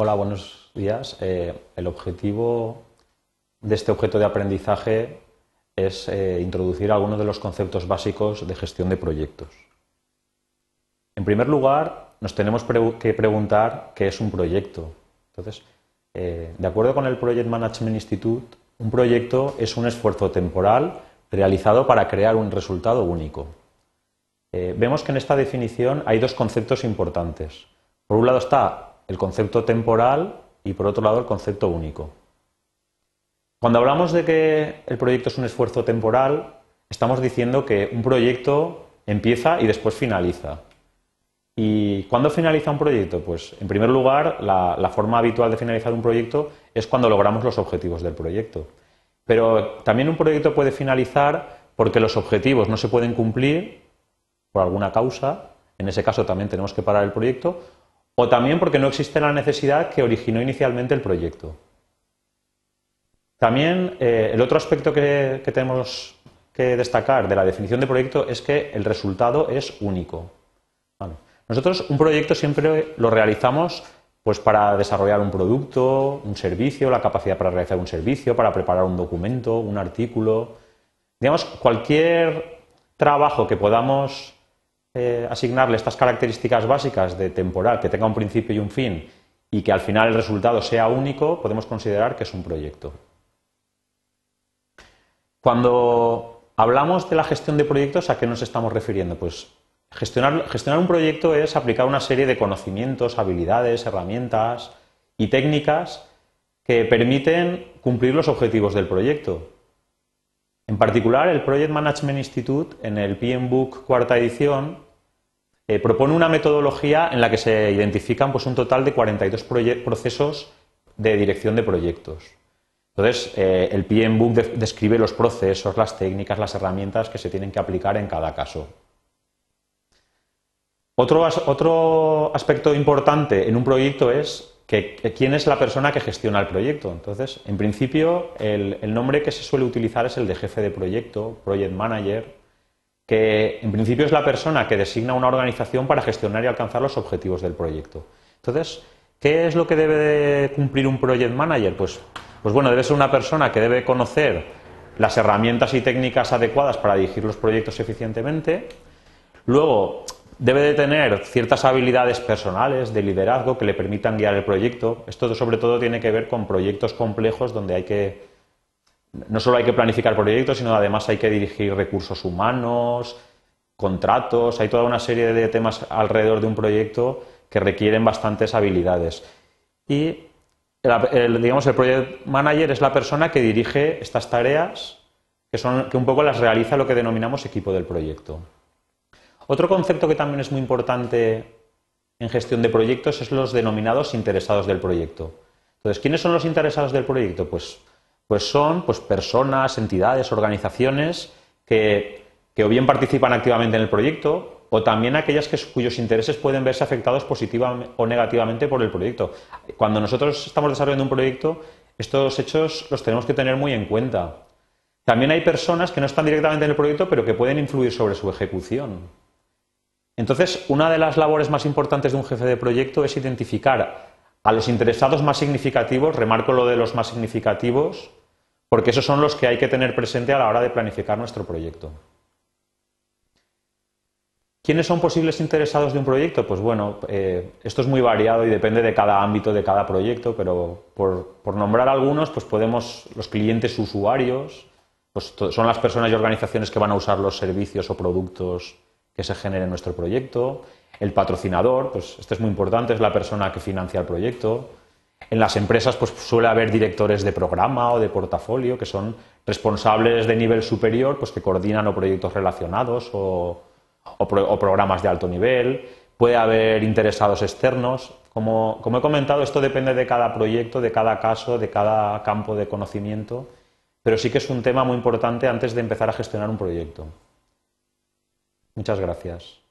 Hola, buenos días. Eh, el objetivo de este objeto de aprendizaje es eh, introducir algunos de los conceptos básicos de gestión de proyectos. En primer lugar, nos tenemos que preguntar qué es un proyecto. Entonces, eh, de acuerdo con el Project Management Institute, un proyecto es un esfuerzo temporal realizado para crear un resultado único. vemos que en esta definición hay dos conceptos importantes. Por un lado está el concepto temporal y por otro lado el concepto único. Cuando hablamos de que el proyecto es un esfuerzo temporal, estamos diciendo que un proyecto empieza y después finaliza. ¿Y cuándo finaliza un proyecto? Pues en primer lugar, la, forma habitual de finalizar un proyecto es cuando logramos los objetivos del proyecto. Pero también un proyecto puede finalizar porque los objetivos no se pueden cumplir por alguna causa, en ese caso también tenemos que parar el proyecto, o también porque no existe la necesidad que originó inicialmente el proyecto. También eh, el otro aspecto que, tenemos que destacar de la definición de proyecto es que el resultado es único. Nosotros un proyecto siempre lo realizamos pues para desarrollar un producto, un servicio, la capacidad para realizar un servicio, para preparar un documento, un artículo. Digamos, cualquier trabajo que podamos eh, asignarle estas características básicas de temporal, que tenga un principio y un fin, y que al final el resultado sea único, podemos considerar que es un proyecto. Cuando hablamos de la gestión de proyectos, ¿a qué nos estamos refiriendo? Pues gestionar, gestionar un proyecto es aplicar una serie de conocimientos, habilidades, herramientas y técnicas que permiten cumplir los objetivos del proyecto. En particular, el Project Management Institute, en el PM Book cuarta edición, eh, propone una metodología en la que se identifican pues, un total de 42 procesos de dirección de proyectos. Entonces, eh, el PM Book describe los procesos, las técnicas, las herramientas que se tienen que aplicar en cada caso. Otro, aspecto importante en un proyecto es que, quién es la persona que gestiona el proyecto. Entonces, en principio, el nombre que se suele utilizar es el de jefe de proyecto, project manager, que en principio es la persona que designa una organización para gestionar y alcanzar los objetivos del proyecto. Entonces, ¿qué es lo que debe de cumplir un project manager? Pues, pues bueno, debe ser una persona que debe conocer las herramientas y técnicas adecuadas para dirigir los proyectos eficientemente. Luego, debe de tener ciertas habilidades personales de liderazgo que le permitan guiar el proyecto. Esto sobre todo tiene que ver con proyectos complejos donde hay que no solo hay que planificar proyectos, sino además hay que dirigir recursos humanos, contratos, hay toda una serie de temas alrededor de un proyecto que requieren bastantes habilidades. Y el, digamos, el project manager es la persona que dirige estas tareas, que, son, que un poco las realiza lo que denominamos equipo del proyecto. Otro concepto que también es muy importante en gestión de proyectos es los denominados interesados del proyecto. Entonces, ¿quiénes son los interesados del proyecto? Pues pues son pues, personas, entidades, organizaciones que, o bien participan activamente en el proyecto o también aquellas cuyos intereses pueden verse afectados positivamente o negativamente por el proyecto. Cuando nosotros estamos desarrollando un proyecto, estos hechos los tenemos que tener muy en cuenta. También hay personas que no están directamente en el proyecto, pero que pueden influir sobre su ejecución. Entonces, una de las labores más importantes de un jefe de proyecto es identificar a los interesados más significativos, remarco lo de los más significativos, porque esos son los que hay que tener presente a la hora de planificar nuestro proyecto. ¿Quiénes son posibles interesados de un proyecto? Pues bueno, eh, esto es muy variado y depende de cada ámbito de cada proyecto, pero por, nombrar algunos, pues podemos, los clientes usuarios, pues son las personas y organizaciones que van a usar los servicios o productos que se generen en nuestro proyecto. El patrocinador, pues este es muy importante, es la persona que financia el proyecto. En las empresas pues, suele haber directores de programa o de portafolio que son responsables de nivel superior pues, que coordinan o proyectos relacionados o, programas de alto nivel. Puede haber interesados externos. Como, como he comentado, esto depende de cada proyecto, de cada caso, de cada campo de conocimiento, pero sí que es un tema muy importante antes de empezar a gestionar un proyecto. Muchas gracias.